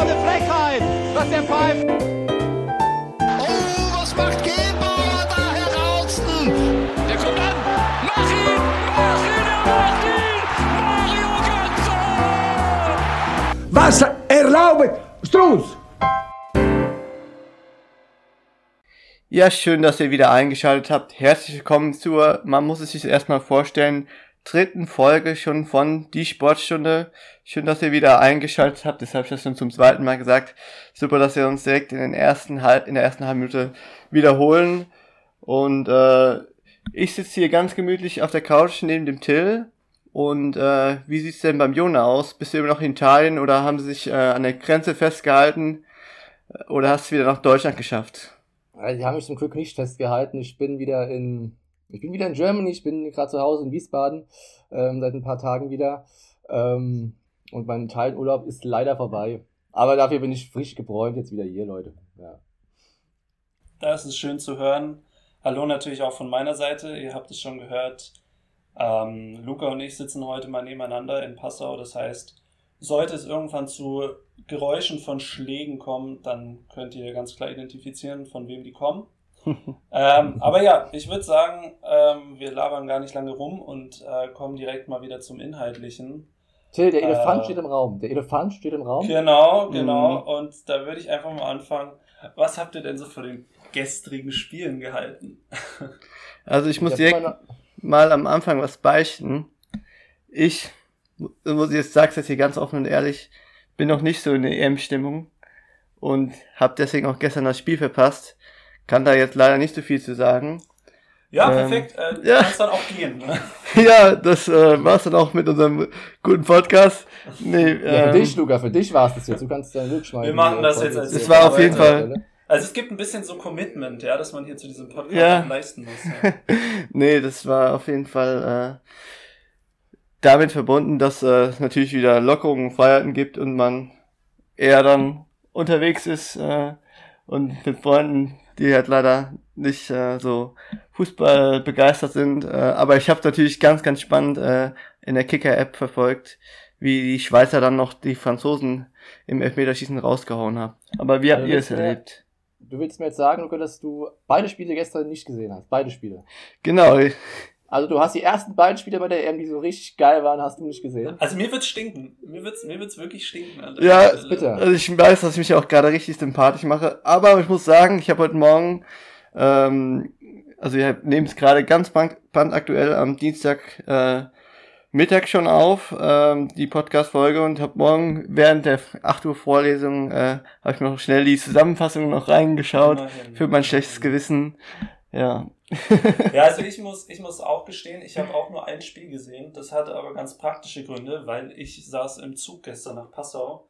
doch eine Frechheit, was der pfeift. Oh, was macht Gebauer da heraus? Der kommt an. Mach ihn! Mach ihn! Er macht ihn! Mario Götze! Was erlaubt Strunz? Ja, schön, dass ihr wieder eingeschaltet habt. Herzlich willkommen zur, man muss es sich erstmal vorstellen, dritten Folge schon von Die Sportstunde. Schön, dass ihr wieder eingeschaltet habt. Das habe ich das schon zum zweiten Mal gesagt. Super, dass wir uns direkt in, den ersten, halb, in der ersten halben Minute wiederholen. Und äh, ich sitze hier ganz gemütlich auf der Couch neben dem Till. Und äh, wie sieht's denn beim Jona aus? Bist du immer noch in Italien oder haben sie sich äh, an der Grenze festgehalten? Oder hast du wieder nach Deutschland geschafft? Also, die haben mich zum Glück nicht festgehalten. Ich bin wieder in, ich bin wieder in Germany. Ich bin gerade zu Hause in Wiesbaden ähm, seit ein paar Tagen wieder. Ähm, und mein Italienurlaub ist leider vorbei. Aber dafür bin ich frisch gebräunt jetzt wieder hier, Leute. Ja. Das ist schön zu hören. Hallo natürlich auch von meiner Seite. Ihr habt es schon gehört. Ähm, Luca und ich sitzen heute mal nebeneinander in Passau. Das heißt, sollte es irgendwann zu Geräuschen von Schlägen kommen, dann könnt ihr ganz klar identifizieren, von wem die kommen. ähm, aber ja, ich würde sagen, ähm, wir labern gar nicht lange rum und äh, kommen direkt mal wieder zum Inhaltlichen. Till, der Elefant Äh, steht im Raum. Der Elefant steht im Raum. Genau, genau. Und da würde ich einfach mal anfangen. Was habt ihr denn so von den gestrigen Spielen gehalten? Also ich muss direkt meine- mal am Anfang was beichten. Ich, muss ich jetzt sag's jetzt hier ganz offen und ehrlich, bin noch nicht so in der EM-Stimmung und habe deswegen auch gestern das Spiel verpasst. Kann da jetzt leider nicht so viel zu sagen. Ja, Ähm, perfekt. Äh, du ja. kannst dann auch gehen. Ne? ja, das äh, war's dann auch mit unserem guten Podcast. Nee, Ja, für ähm, dich, Luca, für dich war es das jetzt. Du kannst dann rückschmeißen. Wir machen das jetzt als- Es war auf jeden Fall- Also es gibt ein bisschen so Commitment, ja, dass man hier zu diesem Podcast Ja. leisten muss. Ja. nee, das war auf jeden Fall äh, damit verbunden, dass äh, es natürlich wieder Lockerungen und Freiheiten gibt und man eher dann unterwegs ist äh, und mit Freunden, die halt leider nicht äh, so Fußball begeistert sind. Äh, aber ich habe natürlich ganz, ganz spannend äh, in der Kicker-App verfolgt, wie die Schweizer dann noch die Franzosen im Elfmeterschießen rausgehauen haben. Aber wie habt Also ihr es erlebt? Du willst mir jetzt sagen, Luca, dass du beide Spiele gestern nicht gesehen hast. Beide Spiele. Genau, ich- Also du hast die ersten beiden Spiele bei der EM, die so richtig geil waren, hast du nicht gesehen. Also mir wird's stinken. Mir wird's, mir wird's wirklich stinken. an der Ja, Stelle. ist bitter. Also ich weiß, dass ich mich auch gerade richtig sympathisch mache, aber ich muss sagen, ich habe heute Morgen, ähm, also wir nehmen es gerade ganz brand- brandaktuell am Dienstag äh, Mittag schon auf, ähm, die Podcast-Folge und habe morgen während der 8 Uhr Vorlesung, äh, habe ich mir noch schnell die Zusammenfassung noch reingeschaut für mein schlechtes Gewissen. Ja. Ja, also ich muss, ich muss auch gestehen, ich habe auch nur ein Spiel gesehen. Das hatte aber ganz praktische Gründe, weil ich saß im Zug gestern nach Passau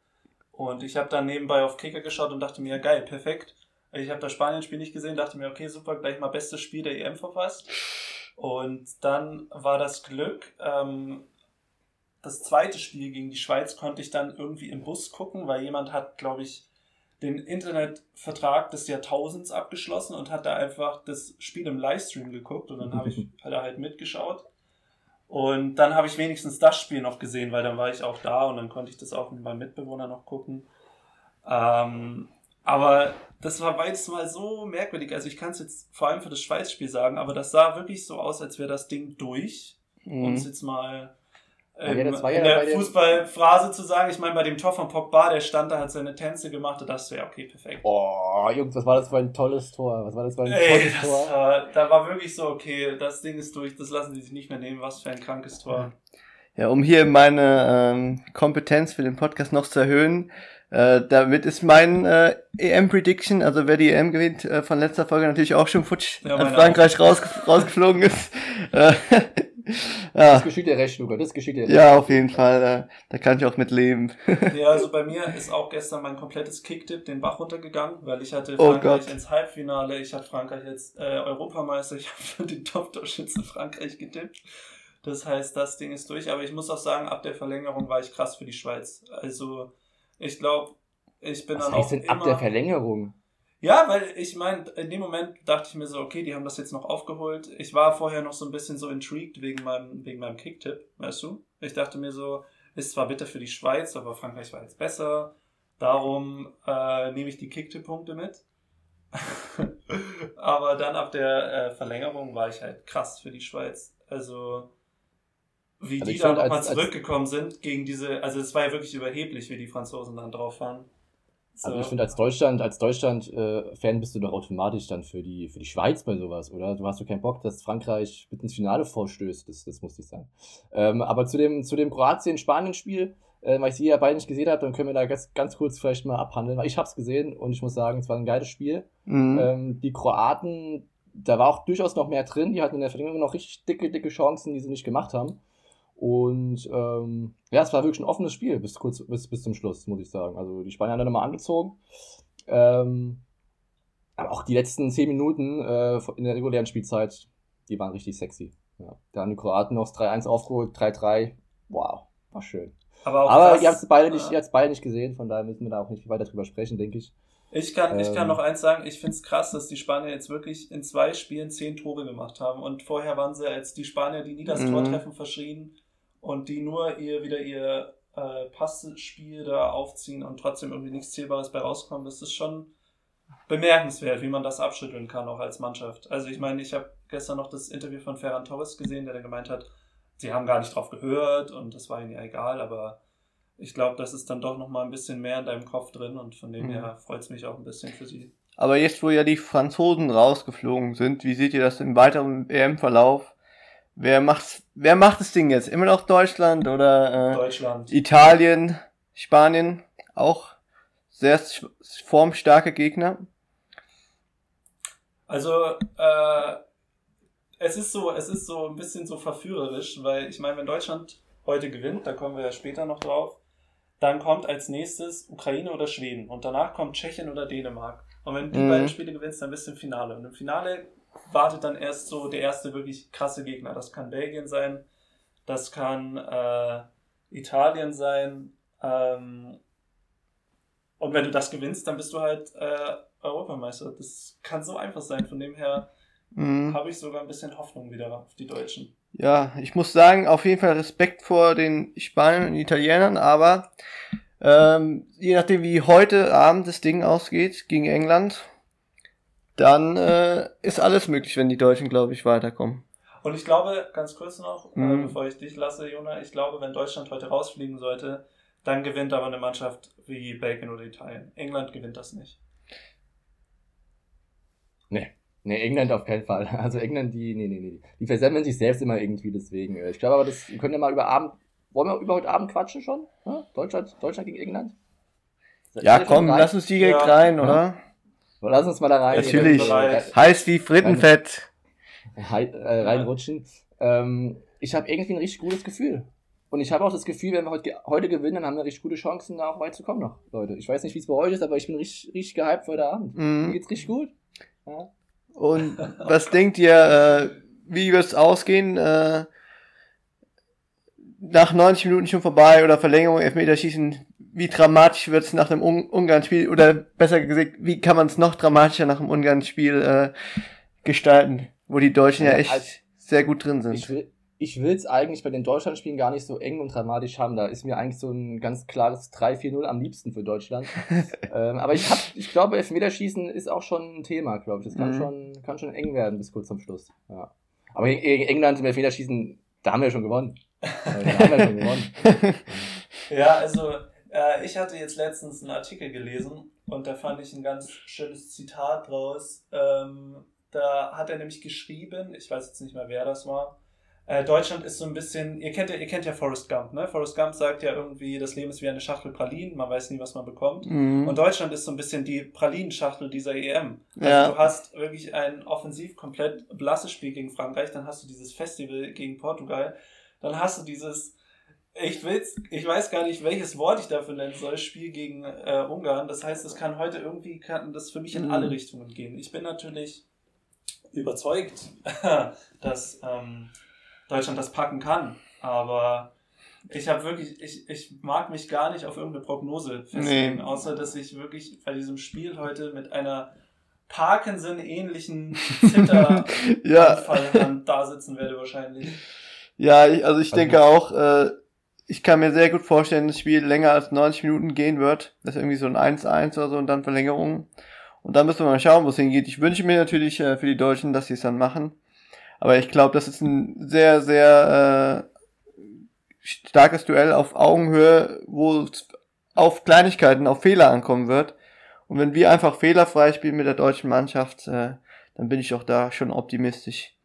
und ich habe dann nebenbei auf Kicker geschaut und dachte mir, ja geil, perfekt. Ich habe das Spanien-Spiel nicht gesehen, dachte mir, okay, super, gleich mal bestes Spiel der EM verpasst. Und dann war das Glück, ähm, das zweite Spiel gegen die Schweiz konnte ich dann irgendwie im Bus gucken, weil jemand hat, glaube ich, den Internetvertrag des Jahrtausends abgeschlossen und hat da einfach das Spiel im Livestream geguckt und dann habe ich hat er halt mitgeschaut. Und dann habe ich wenigstens das Spiel noch gesehen, weil dann war ich auch da und dann konnte ich das auch mit meinem Mitbewohner noch gucken. Ähm, aber das war beides mal so merkwürdig. Also ich kann es jetzt vor allem für das Schweiz-Spiel sagen, aber das sah wirklich so aus, als wäre das Ding durch. Um es Mhm. jetzt mal Ja, das war ja in der Fußballphrase zu sagen. Ich meine, bei dem Tor von Pogba, der stand da, hat seine Tänze gemacht, da dachte ich, ja, okay, perfekt. Oh, Jungs, was war das für ein tolles Tor? Was war das für ein Ey, tolles das Tor? war, da war wirklich so, okay, das Ding ist durch, das lassen die sich nicht mehr nehmen, was für ein krankes Tor. Ja, um hier meine ähm, Kompetenz für den Podcast noch zu erhöhen, äh, damit ist mein äh, EM-Prediction, also wer die EM gewinnt, äh, von letzter Folge natürlich auch schon futsch, Ja, als meine Frankreich rausge rausgeflogen ist. Ja, Das geschieht dir recht, Luca, das geschieht dir recht. ja, auf jeden Fall, äh, da kann ich auch mit leben. Ja, also bei mir ist auch gestern mein komplettes Kicktipp den Bach runtergegangen, weil ich hatte Oh Frankreich Gott. ins Halbfinale, ich habe Frankreich jetzt äh, Europameister, ich habe für den Top-Torschützen Frankreich getippt. Das heißt, das Ding ist durch, aber ich muss auch sagen, ab der Verlängerung war ich krass für die Schweiz. Also, ich glaube, ich bin Was dann heißt auch denn immer... ab der Verlängerung? Ja, weil ich meine, in dem Moment dachte ich mir so, okay, die haben das jetzt noch aufgeholt. Ich war vorher noch so ein bisschen so intrigued wegen meinem, wegen meinem Kicktipp, weißt du? Ich dachte mir so, ist zwar bitter für die Schweiz, aber Frankreich war jetzt besser. Darum äh, nehme ich die Kicktipp-Punkte mit. Aber dann ab der äh, Verlängerung war ich halt krass für die Schweiz. Also wie Also die ich da fand, nochmal als- als- zurückgekommen sind gegen diese, also es war ja wirklich überheblich, wie die Franzosen dann drauf waren. So. Also ich finde, als Deutschland, als Deutschland-Fan bist du doch automatisch dann für die, für die Schweiz bei sowas, oder? Du hast doch keinen Bock, dass Frankreich mit ins Finale vorstößt, das, das muss nicht sein. Ähm, aber zu dem, zu dem Kroatien-Spanien-Spiel, äh, weil ich sie ja beide nicht gesehen habe, dann können wir da ganz, ganz kurz vielleicht mal abhandeln, weil ich habe es gesehen und ich muss sagen, es war ein geiles Spiel. Mhm. Ähm, die Kroaten, da war auch durchaus noch mehr drin, die hatten in der Verlängerung noch richtig dicke, dicke Chancen, die sie nicht gemacht haben. Und ähm, ja, es war wirklich ein offenes Spiel bis kurz bis, bis zum Schluss, muss ich sagen. Also die Spanier haben dann nochmal angezogen. Ähm, aber auch die letzten zehn Minuten äh, in der regulären Spielzeit, die waren richtig sexy. Ja. Da haben die Kroaten noch das 3-1 aufgeholt, 3-3. Wow, war schön. aber auch Aber krass, ihr habt es beide, nicht, äh, ihr beide nicht gesehen, von daher müssen wir da auch nicht weiter drüber sprechen, denke ich. Ich kann, ich kann Ähm. noch eins sagen, ich finde es krass, dass die Spanier jetzt wirklich in zwei Spielen zehn Tore gemacht haben. Und vorher waren sie als die Spanier, die nie das Mhm. Tor treffen, verschrien und die nur ihr wieder ihr äh, Passspiel da aufziehen und trotzdem irgendwie nichts Zählbares bei rauskommen. Das ist schon bemerkenswert, wie man das abschütteln kann, auch als Mannschaft. Also ich meine, ich habe gestern noch das Interview von Ferran Torres gesehen, der dann gemeint hat, sie haben gar nicht drauf gehört und das war ihnen ja egal, aber ich glaube, das ist dann doch noch mal ein bisschen mehr in deinem Kopf drin und von dem Mhm. her freut es mich auch ein bisschen für sie. Aber jetzt, wo ja die Franzosen rausgeflogen sind, wie seht ihr das im weiteren EM-Verlauf? Wer macht, wer macht das Ding jetzt? Immer noch Deutschland oder äh, Deutschland. Italien, Spanien? Auch sehr formstarke Gegner. Also, äh, es ist so, es ist so ein bisschen so verführerisch, weil ich meine, wenn Deutschland heute gewinnt, da kommen wir ja später noch drauf, dann kommt als nächstes Ukraine oder Schweden und danach kommt Tschechien oder Dänemark. Und wenn du die Mhm. beiden Spiele gewinnst, dann bist du im Finale. Und im Finale wartet dann erst so der erste wirklich krasse Gegner. Das kann Belgien sein, das kann äh, Italien sein. Ähm, und wenn du das gewinnst, dann bist du halt äh, Europameister. Das kann so einfach sein. Von dem her Mhm. habe ich sogar ein bisschen Hoffnung wieder auf die Deutschen. Ja, ich muss sagen, auf jeden Fall Respekt vor den Spaniern und Italienern, aber ähm, je nachdem, wie heute Abend das Ding ausgeht gegen England, dann äh, ist alles möglich, wenn die Deutschen, glaube ich, weiterkommen. Und ich glaube, ganz kurz noch, äh, Mhm. bevor ich dich lasse, Jona, ich glaube, wenn Deutschland heute rausfliegen sollte, dann gewinnt aber eine Mannschaft wie Belgien oder Italien. England gewinnt das nicht. Nee, England auf keinen Fall. Also England, die, nee, nee, nee. Die versemmeln sich selbst immer irgendwie, deswegen. äh, Ich glaube aber, das wir können ja mal über Abend, wollen wir über heute Abend quatschen schon? Ja? Deutschland, Deutschland gegen England? Ja, komm, lass uns direkt Ja. rein, oder? Lass uns mal da rein. Natürlich. Heiß wie Frittenfett. Rein, äh, reinrutschen. Ähm, ich habe irgendwie ein richtig gutes Gefühl. Und ich habe auch das Gefühl, wenn wir heute, heute gewinnen, dann haben wir richtig gute Chancen, da auch weit zu kommen noch, Leute. Ich weiß nicht, wie es bei euch ist, aber ich bin richtig, richtig gehypt für heute Abend. Mir Mhm. geht's richtig gut. Ja. Und was denkt ihr, äh, wie wird es ausgehen? Äh, nach 90 Minuten schon vorbei oder Verlängerung, Elfmeterschießen, wie dramatisch wird es nach dem Un Ungarn-Spiel oder besser gesagt, wie kann man es noch dramatischer nach dem Ungarn-Spiel äh, gestalten, wo die Deutschen ja Ja, echt als- sehr gut drin sind. Ich will ich will's eigentlich bei den Deutschlandspielen gar nicht so eng und dramatisch haben. Da ist mir eigentlich so ein ganz klares 3-4-0 am liebsten für Deutschland. ähm, aber ich, hab, ich glaube, Elfmeterschießen ist auch schon ein Thema, glaube ich. Das kann, Mhm. schon, kann schon eng werden bis kurz zum Schluss. Ja. Aber gegen England im Elfmeterschießen, da haben wir schon gewonnen. Da haben wir schon gewonnen. Ja, also äh, ich hatte jetzt letztens einen Artikel gelesen und da fand ich ein ganz schönes Zitat draus. Ähm, da hat er nämlich geschrieben, ich weiß jetzt nicht mehr, wer das war. Äh, Deutschland ist so ein bisschen, ihr kennt ja, ihr kennt ja Forrest Gump, ne? Forrest Gump sagt ja irgendwie, das Leben ist wie eine Schachtel Pralinen, man weiß nie, was man bekommt. Mhm. Und Deutschland ist so ein bisschen die Pralinenschachtel dieser EM. Also Ja. du hast wirklich ein offensiv komplett blasses Spiel gegen Frankreich, dann hast du dieses Festival gegen Portugal, dann hast du dieses, ich will's, ich weiß gar nicht, welches Wort ich dafür nennen soll, Spiel gegen äh, Ungarn. Das heißt, es kann heute irgendwie, kann das für mich in Mhm. alle Richtungen gehen. Ich bin natürlich überzeugt, dass ähm, Deutschland das packen kann, aber ich habe wirklich, ich, ich mag mich gar nicht auf irgendeine Prognose festlegen, Nee. außer dass ich wirklich bei diesem Spiel heute mit einer Parkinson-ähnlichen Zitteranfall ja, da sitzen werde wahrscheinlich. ja, ich, also ich Also- denke auch, äh, ich kann mir sehr gut vorstellen, dass das Spiel länger als 90 Minuten gehen wird. Das ist irgendwie so ein 1-1 oder so und dann Verlängerung. Und dann müssen wir mal schauen, wo es hingeht. Ich wünsche mir natürlich äh, für die Deutschen, dass sie es dann machen. Aber ich glaube, das ist ein sehr, sehr äh, starkes Duell auf Augenhöhe, wo es auf Kleinigkeiten, auf Fehler ankommen wird. Und wenn wir einfach fehlerfrei spielen mit der deutschen Mannschaft, äh, dann bin ich auch da schon optimistisch.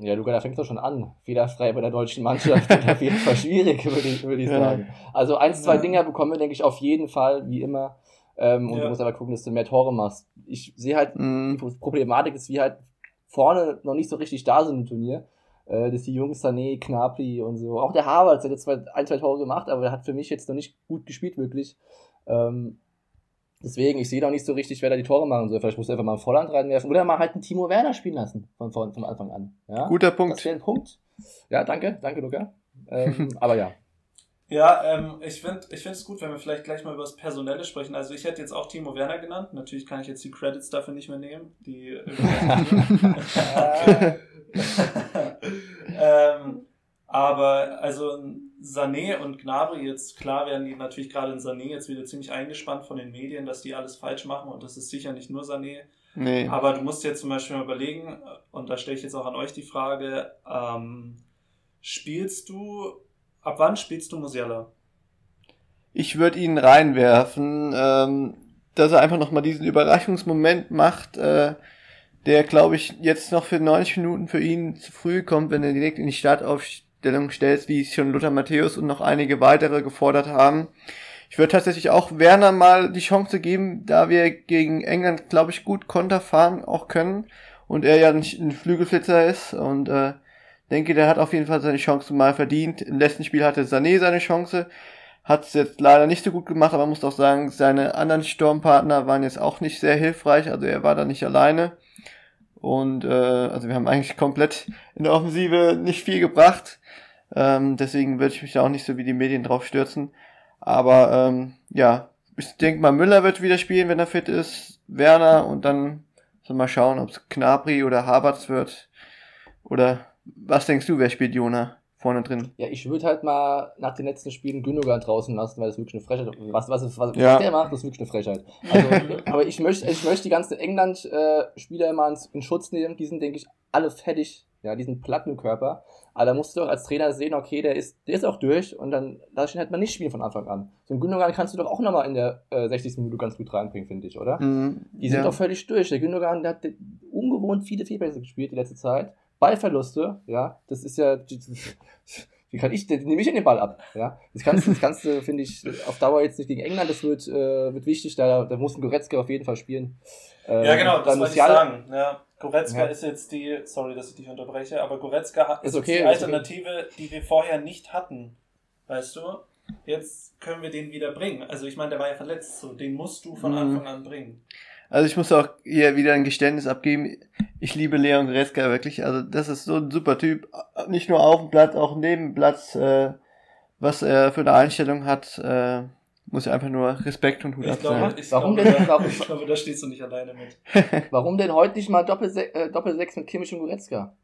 Ja, Luca, da fängt doch schon an. Fehlerfrei bei der deutschen Mannschaft wird auf jeden Fall schwierig, würde ich, würde ich sagen. Also eins, zwei Dinger bekommen wir, denke ich, auf jeden Fall, wie immer. Ähm, und ja. du musst aber gucken, dass du mehr Tore machst. Ich sehe halt, mm. die Problematik ist, wie halt vorne noch nicht so richtig da sind im Turnier. Äh, dass die Jungs Sané, Knapri und so. Auch der Harvard hat jetzt zwar ein, zwei Tore gemacht, aber er hat für mich jetzt noch nicht gut gespielt, wirklich. Ähm, Deswegen, ich sehe doch nicht so richtig, wer da die Tore machen soll. Vielleicht muss er einfach mal einen Volland reinwerfen oder mal halt einen Timo Werner spielen lassen von, von, von Anfang an. Ja? Guter Punkt. Das wäre ein Punkt. Ja, danke, danke, Luca. Ähm, aber ja. Ja, ähm, ich finde ich es gut, wenn wir vielleicht gleich mal über das Personelle sprechen. Also ich hätte jetzt auch Timo Werner genannt. Natürlich kann ich jetzt die Credits dafür nicht mehr nehmen. Die ähm, aber also Sané und Gnabry jetzt, klar werden die natürlich gerade in Sané jetzt wieder ziemlich eingespannt von den Medien, dass die alles falsch machen und das ist sicher nicht nur Sané. Nee. Aber du musst jetzt zum Beispiel mal überlegen, und da stelle ich jetzt auch an euch die Frage, ähm, spielst du, ab wann spielst du Musiala? Ich würde ihn reinwerfen, ähm, dass er einfach nochmal diesen Überraschungsmoment macht, äh, der glaube ich jetzt noch für 90 Minuten für ihn zu früh kommt, wenn er direkt in die Startaufstellung Stellung stellst, wie es schon Luther Matthäus und noch einige weitere gefordert haben. Ich würde tatsächlich auch Werner mal die Chance geben, da wir gegen England, glaube ich, gut Konter fahren auch können und er ja nicht ein Flügelflitzer ist und äh, denke, der hat auf jeden Fall seine Chance mal verdient. Im letzten Spiel hatte Sané seine Chance, hat es jetzt leider nicht so gut gemacht, aber man muss auch sagen, seine anderen Sturmpartner waren jetzt auch nicht sehr hilfreich, also er war da nicht alleine. Und äh, also wir haben eigentlich komplett in der Offensive nicht viel gebracht. Ähm, deswegen würde ich mich da auch nicht so wie die Medien drauf stürzen. Aber ähm, ja, ich denke mal, Müller wird wieder spielen, wenn er fit ist. Werner und dann soll mal schauen, ob es Knabri oder Havertz wird. Oder was denkst du, wer spielt Jona vorne drin? Ja, ich würde halt mal nach den letzten Spielen Gündogan draußen lassen, weil das wirklich eine Frechheit ist. Was, was, was, ja. was der macht, das ist wirklich eine Frechheit. Also, aber ich möchte, ich möchte die ganzen England-Spieler immer in Schutz nehmen. Die sind, denke ich, alle fertig. Ja, diesen Plattenkörper. Aber da musst du auch als Trainer sehen, okay, der ist, der ist auch durch und dann lass ich ihn halt mal nicht spielen von Anfang an. So ein Gündogan kannst du doch auch nochmal in der äh, 60. Minute ganz gut reinbringen, finde ich, oder? Mm, die sind ja. doch völlig durch. Der Gündogan, der hat ungewohnt viele Fehlpässe gespielt die letzte Zeit. Ballverluste, ja, das ist ja, wie kann ich, den nehme ich in den Ball ab, ja. Das kannst, das kannst du, finde ich, auf Dauer jetzt nicht gegen England, das wird, äh, wird wichtig, da, da muss ein Goretzka auf jeden Fall spielen. Ähm, ja, genau, das wollte ich sagen, ja. Goretzka ja. ist jetzt die, sorry, dass ich dich unterbreche, aber Goretzka ist, ist okay, die Alternative, okay. die wir vorher nicht hatten. Weißt du? Jetzt können wir den wieder bringen. Also ich meine, der war ja verletzt, so den musst du von mhm. Anfang an bringen. Also ich muss auch hier wieder ein Geständnis abgeben. Ich liebe Leon Goretzka wirklich. Also das ist so ein super Typ. Nicht nur auf dem Platz, auch neben dem Platz. Äh, was er für eine Einstellung hat. Äh, muss ja einfach nur Respekt und Hut ich glaube, ich warum glaube, denn, warum, ich glaube, da stehst du nicht alleine mit. warum denn heute nicht mal Doppelsechs äh, Doppel mit Kimmich und Goretzka?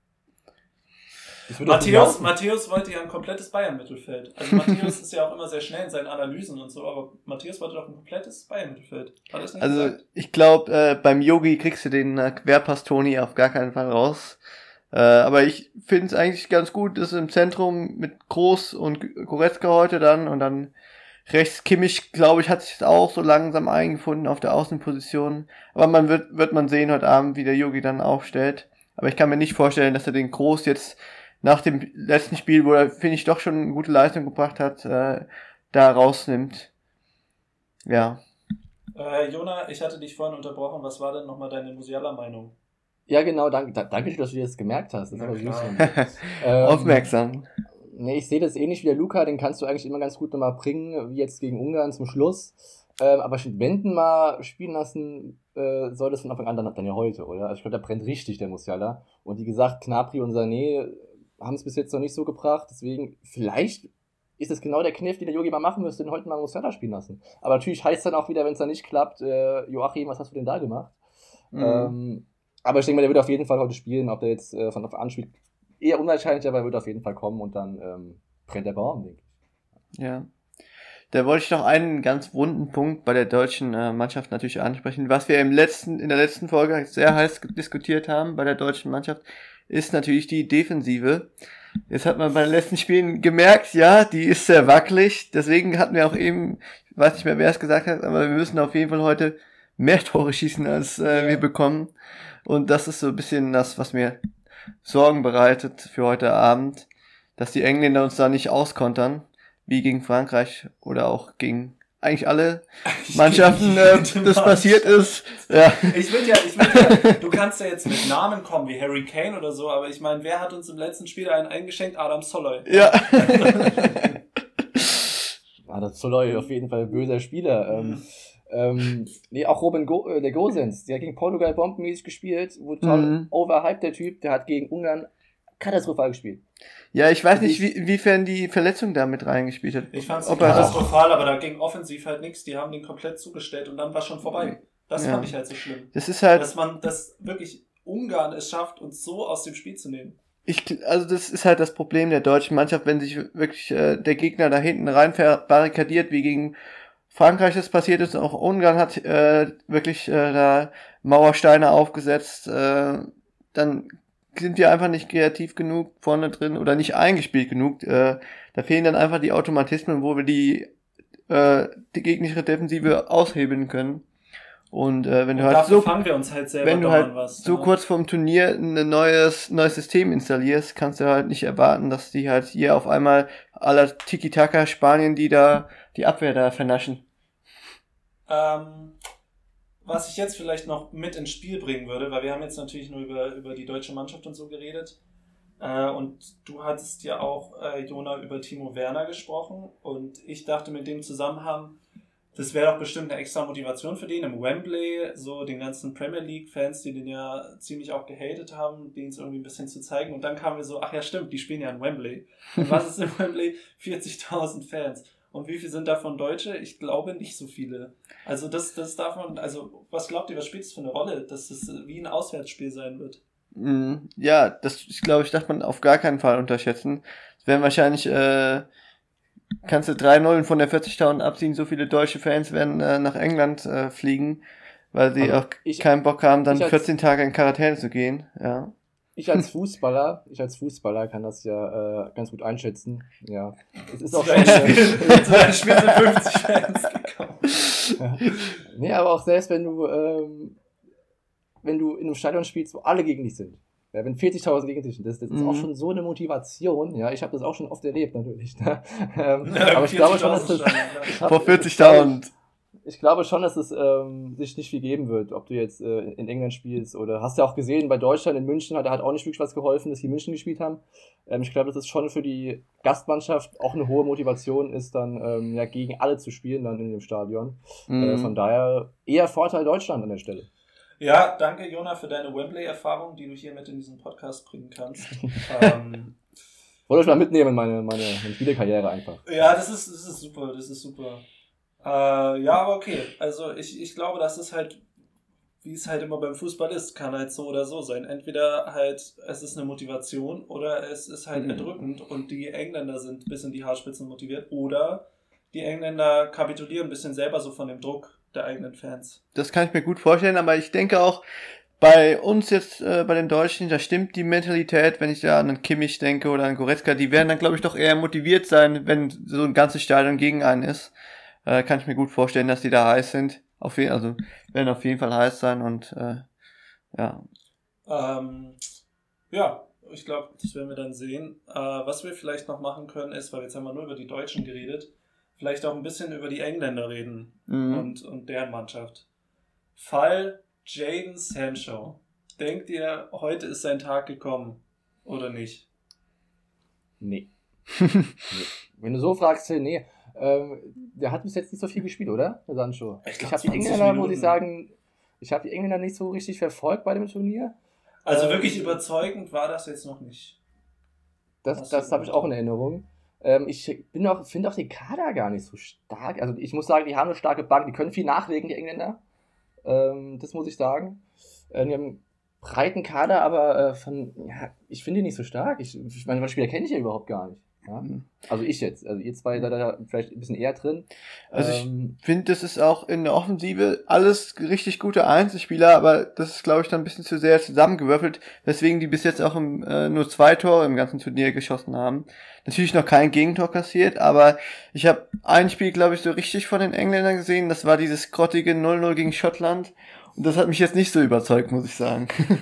Matthäus, Matthäus wollte ja ein komplettes Bayern-Mittelfeld. Also Matthäus ist ja auch immer sehr schnell in seinen Analysen und so, aber Matthäus wollte doch ein komplettes Bayern-Mittelfeld. Also gesagt? ich glaube, äh, beim Yogi kriegst du den äh, Querpass Toni auf gar keinen Fall raus. Äh, aber ich finde es eigentlich ganz gut, dass im Zentrum mit Groß und Goretzka heute dann und dann Rechts Kimmich, glaube ich, hat sich auch so langsam eingefunden auf der Außenposition. Aber man wird, wird man sehen heute Abend, wie der Yogi dann aufstellt. Aber ich kann mir nicht vorstellen, dass er den Groß jetzt nach dem letzten Spiel, wo er, finde ich, doch schon eine gute Leistung gebracht hat, äh, da rausnimmt. Ja. Äh, Jona, ich hatte dich vorhin unterbrochen. Was war denn nochmal deine Musiala-Meinung? Ja, genau, danke, danke, dass du das gemerkt hast. Das ist aber süß. ähm, Aufmerksam. Nee, ich sehe das ähnlich wie der Luca, den kannst du eigentlich immer ganz gut nochmal bringen, wie jetzt gegen Ungarn zum Schluss. Ähm, aber Wenden mal spielen lassen, äh, soll das von Anfang an dann, dann ja heute, oder? Also ich glaube, da brennt richtig der Musiala. Und wie gesagt, Knapri und Sané haben es bis jetzt noch nicht so gebracht. Deswegen, vielleicht ist es genau der Kniff, den der Yogi mal machen müsste, den heute mal Musiala spielen lassen. Aber natürlich heißt es dann auch wieder, wenn es dann nicht klappt, äh, Joachim, was hast du denn da gemacht? Mhm. Ähm, aber ich denke mal, der wird auf jeden Fall heute spielen. Ob der jetzt äh, von Anfang an spielt, eher unwahrscheinlich, aber er wird auf jeden Fall kommen und dann ähm, brennt der Baum, denke ich. Ja. Da wollte ich noch einen ganz wunden Punkt bei der deutschen äh, Mannschaft natürlich ansprechen. Was wir im letzten, in der letzten Folge sehr heiß diskutiert haben bei der deutschen Mannschaft, ist natürlich die Defensive. Jetzt hat man bei den letzten Spielen gemerkt, ja, die ist sehr wackelig. Deswegen hatten wir auch eben, ich weiß nicht mehr, wer es gesagt hat, aber wir müssen auf jeden Fall heute mehr Tore schießen, als äh, wir bekommen. Und das ist so ein bisschen das, was mir Sorgen bereitet für heute Abend, dass die Engländer uns da nicht auskontern, wie gegen Frankreich oder auch gegen eigentlich alle Mannschaften äh, das passiert ist. Ja. Ich würde ja, ich würde ja, du kannst ja jetzt mit Namen kommen wie Harry Kane oder so, aber ich meine, wer hat uns im letzten Spiel einen eingeschenkt? Adam Soloy. Ja. Adam Soloy auf jeden Fall ein böser Spieler. Ähm, ähm, nee, auch Robin Go äh, der Gosens, der hat gegen Portugal bombenmäßig gespielt, wurde toll mhm. overhyped, der Typ, der hat gegen Ungarn katastrophal gespielt. Ja, ich weiß nicht, wie, inwiefern die Verletzung da mit reingespielt hat. Ich fand es katastrophal, aber da ging offensiv halt nichts. Die haben den komplett zugestellt und dann war schon vorbei. Das ja. fand ich halt so schlimm. Das ist halt. Dass man, das wirklich Ungarn es schafft, uns so aus dem Spiel zu nehmen. Ich, also das ist halt das Problem der deutschen Mannschaft, wenn sich wirklich äh, der Gegner da hinten rein barrikadiert, wie gegen Frankreich das passiert ist. Auch Ungarn hat äh, wirklich äh, da Mauersteine aufgesetzt. Äh, dann sind wir einfach nicht kreativ genug vorne drin oder nicht eingespielt genug. Äh, da fehlen dann einfach die Automatismen, wo wir die, äh, die gegnerische Defensive aushebeln können. Und äh, wenn du Und halt so, fangen wir uns halt selber wenn du halt was, so ja. kurz vorm Turnier ein neues neues System installierst, kannst du halt nicht erwarten, dass die halt hier auf einmal aller Tiki-Taka Spanien, die da die Abwehr da vernaschen. Ähm, was ich jetzt vielleicht noch mit ins Spiel bringen würde, weil wir haben jetzt natürlich nur über, über die deutsche Mannschaft und so geredet. Äh, und du hattest ja auch, äh, Jona, über Timo Werner gesprochen. Und ich dachte mit dem Zusammenhang, das wäre doch bestimmt eine extra Motivation für den im Wembley, so den ganzen Premier League-Fans, die den ja ziemlich auch gehatet haben, denen es irgendwie ein bisschen zu zeigen. Und dann kamen wir so, ach ja, stimmt, die spielen ja in Wembley. Und was ist in Wembley? 40.000 Fans. Und wie viele sind davon Deutsche? Ich glaube nicht so viele. Also das, das darf man, also was glaubt ihr, was spielt es für eine Rolle, dass es wie ein Auswärtsspiel sein wird? Mm, Ja, das ich glaube ich, darf man auf gar keinen Fall unterschätzen. Es werden wahrscheinlich, äh, kannst du drei Nullen von der 40.000 abziehen, so viele deutsche Fans werden äh, nach England äh, fliegen, weil sie Aber auch ich- keinen Bock haben, dann ich als- 14 Tage in Quarantäne zu gehen. Ja. Ich als Fußballer, ich als Fußballer kann das ja äh, ganz gut einschätzen. Ja. Es ist auch schon. deinem Spiel, Äh, zu deinem Spiel sind 50 Fans gekommen. nee, aber auch selbst wenn du, ähm, wenn du in einem Stadion spielst, wo alle gegen dich sind. Ja, wenn 40.000 gegen dich sind, das, das ist Mhm. auch schon so eine Motivation. Ja, ich habe das auch schon oft erlebt, natürlich. Ne? Ähm, Ja, aber ich glaube schon, dass 40.000 das. Vor hab- 40.000. Ich glaube schon, dass es ähm, sich nicht viel geben wird, ob du jetzt äh, in England spielst oder hast ja auch gesehen, bei Deutschland in München hat, da hat auch nicht wirklich was geholfen, dass die München gespielt haben. Ähm, ich glaube, dass es schon für die Gastmannschaft auch eine hohe Motivation ist, dann ähm, ja gegen alle zu spielen dann in dem Stadion. Äh, Mhm. von daher eher Vorteil Deutschland an der Stelle. Ja, danke Jona für deine Wembley-Erfahrung, die du hier mit in diesen Podcast bringen kannst. ähm, Wollte euch mal mitnehmen, meine, meine, meine Spielekarriere einfach. ja, das ist, das ist super, das ist super. Äh, ja, aber okay. Also ich, ich glaube, das ist halt, wie es halt immer beim Fußball ist, kann halt so oder so sein. Entweder halt, es ist eine Motivation oder es ist halt Mhm. erdrückend und die Engländer sind bis in die Haarspitzen motiviert oder die Engländer kapitulieren ein bisschen selber so von dem Druck der eigenen Fans. Das kann ich mir gut vorstellen, aber ich denke auch, bei uns jetzt, äh, bei den Deutschen, da stimmt die Mentalität, wenn ich da an einen Kimmich denke oder an Goretzka, die werden dann, glaube ich, doch eher motiviert sein, wenn so ein ganzes Stadion gegen einen ist. Äh, kann ich mir gut vorstellen, dass die da heiß sind. Auf jeden, also werden auf jeden Fall heiß sein und äh, ja. Ähm, ja, ich glaube, das werden wir dann sehen. Äh, was wir vielleicht noch machen können, ist, weil jetzt haben wir nur über die Deutschen geredet, vielleicht auch ein bisschen über die Engländer reden Mhm. und, und deren Mannschaft. Fall Jaden Sancho. Denkt ihr, heute ist sein Tag gekommen oder nicht? Nee. nee. Wenn du so fragst, nee. Ähm, der hat bis jetzt nicht so viel gespielt, oder? Der Sancho. Ich Ich, habe die 20 Engländer, muss Minuten. ich sagen, ich habe die Engländer nicht so richtig verfolgt bei dem Turnier. Also Ähm, wirklich überzeugend war das jetzt noch nicht. Das, das habe ich auch in Erinnerung. Ähm, ich bin auch, finde auch den Kader gar nicht so stark. Also ich muss sagen, die haben eine starke Bank, die können viel nachlegen, die Engländer. Ähm, das muss ich sagen. Äh, die haben einen breiten Kader, aber äh, von, ja, ich finde die nicht so stark. Ich, ich meine, was Spieler kenne ich ja überhaupt gar nicht. Ja? Also ich jetzt. Also ihr zwei seid da vielleicht ein bisschen eher drin. Also ich Ähm, finde, das ist auch in der Offensive alles richtig gute Einzelspieler, aber das ist, glaube ich, dann ein bisschen zu sehr zusammengewürfelt, weswegen die bis jetzt auch im, äh, nur zwei Tore im ganzen Turnier geschossen haben. Natürlich noch kein Gegentor kassiert, aber ich habe ein Spiel, glaube ich, so richtig von den Engländern gesehen. Das war dieses grottige 0-0 gegen Schottland. Und das hat mich jetzt nicht so überzeugt, muss ich sagen.